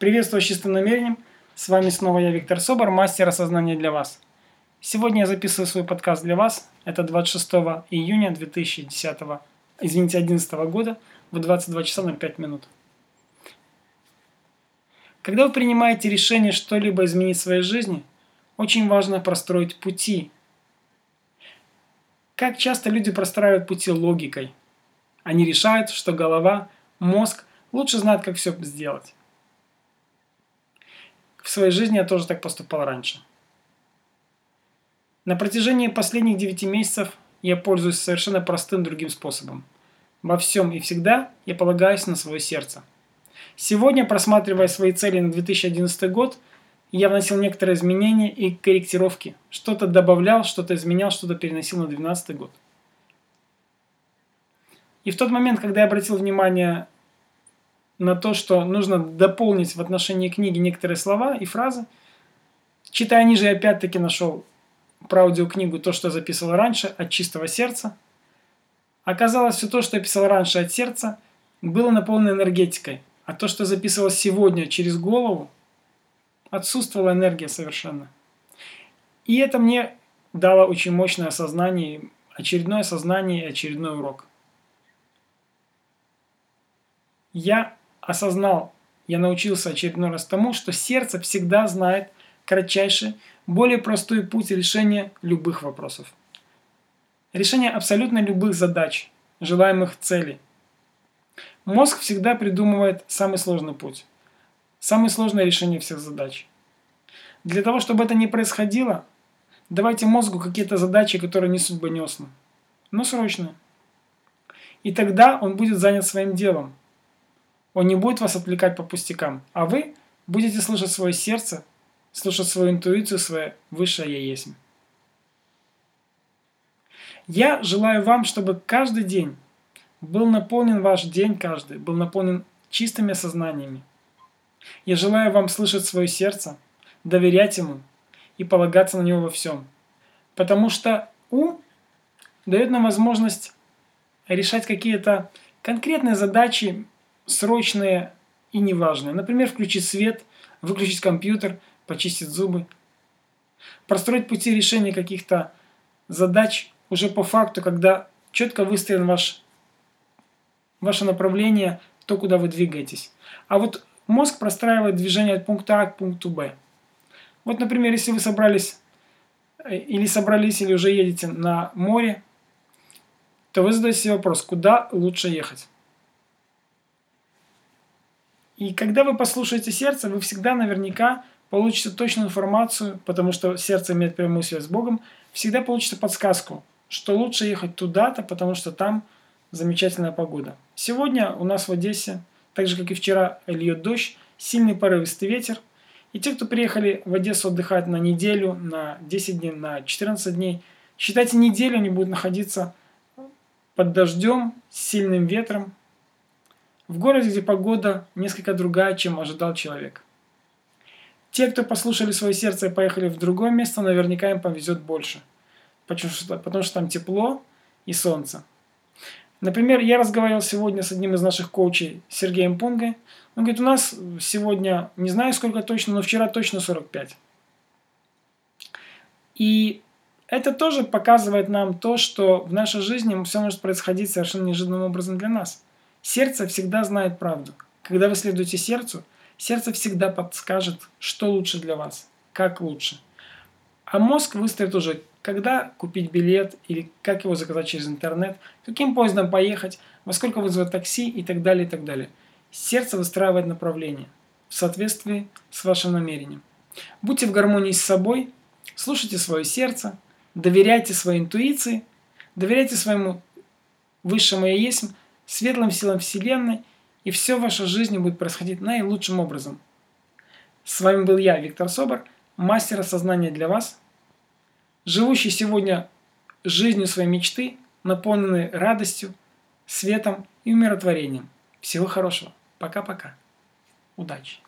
Приветствую с чистым намерением. С вами снова я, Виктор Собор, мастер осознания для вас. Сегодня я записываю свой подкаст для вас. Это 26 июня 2010, извините, 2011 года в 22 часа 05 минут. Когда вы принимаете решение что-либо изменить в своей жизни, очень важно простроить пути. Как часто люди простраивают пути логикой. Они решают, что голова, мозг лучше знают, как все сделать. В своей жизни я тоже так поступал раньше. На протяжении последних 9 месяцев я пользуюсь совершенно простым другим способом. Во всем и всегда я полагаюсь на свое сердце. Сегодня, просматривая свои цели на 2011 год, я вносил некоторые изменения и корректировки. Что-то добавлял, что-то изменял, что-то переносил на 2012 год. И в тот момент, когда я обратил внимание на то, что нужно дополнить в отношении книги некоторые слова и фразы. Читая ниже, я опять-таки нашел про аудиокнигу то, что я записывал раньше, от чистого сердца. Оказалось, все то, что я писал раньше от сердца, было наполнено энергетикой. А то, что я записывал сегодня через голову, отсутствовала энергия совершенно. И это мне дало очень мощное осознание, очередное осознание и очередной урок. Я осознал, я научился очередной раз тому, что сердце всегда знает кратчайший, более простой путь решения любых вопросов. Решение абсолютно любых задач, желаемых целей. Мозг всегда придумывает самый сложный путь, самое сложное решение всех задач. Для того, чтобы это не происходило, давайте мозгу какие-то задачи, которые не судьбонесны, но срочные. И тогда он будет занят своим делом, он не будет вас отвлекать по пустякам, а вы будете слушать свое сердце, слушать свою интуицию, свое высшее «Я есть». Я желаю вам, чтобы каждый день был наполнен ваш день каждый, был наполнен чистыми сознаниями. Я желаю вам слышать свое сердце, доверять ему и полагаться на него во всем. Потому что ум дает нам возможность решать какие-то конкретные задачи срочные и неважные. Например, включить свет, выключить компьютер, почистить зубы. Простроить пути решения каких-то задач уже по факту, когда четко выстроен ваш, ваше направление, то, куда вы двигаетесь. А вот мозг простраивает движение от пункта А к пункту Б. Вот, например, если вы собрались э, или собрались, или уже едете на море, то вы задаете себе вопрос, куда лучше ехать. И когда вы послушаете сердце, вы всегда наверняка получите точную информацию, потому что сердце имеет прямую связь с Богом, всегда получите подсказку, что лучше ехать туда-то, потому что там замечательная погода. Сегодня у нас в Одессе, так же как и вчера, льет дождь, сильный порывистый ветер. И те, кто приехали в Одессу отдыхать на неделю, на 10 дней, на 14 дней, считайте неделю они будут находиться под дождем, с сильным ветром, в городе, где погода несколько другая, чем ожидал человек. Те, кто послушали свое сердце и поехали в другое место, наверняка им повезет больше. Потому что, потому что там тепло и солнце. Например, я разговаривал сегодня с одним из наших коучей, Сергеем Пунгой. Он говорит, у нас сегодня, не знаю сколько точно, но вчера точно 45. И это тоже показывает нам то, что в нашей жизни все может происходить совершенно неожиданным образом для нас – Сердце всегда знает правду. Когда вы следуете сердцу, сердце всегда подскажет, что лучше для вас, как лучше. А мозг выстроит уже, когда купить билет или как его заказать через интернет, каким поездом поехать, во сколько вызвать такси и так далее, и так далее. Сердце выстраивает направление в соответствии с вашим намерением. Будьте в гармонии с собой, слушайте свое сердце, доверяйте своей интуиции, доверяйте своему высшему «Я есть», светлым силам Вселенной, и все в вашей жизни будет происходить наилучшим образом. С вами был я, Виктор Собор, мастер осознания для вас, живущий сегодня жизнью своей мечты, наполненный радостью, светом и умиротворением. Всего хорошего. Пока-пока. Удачи.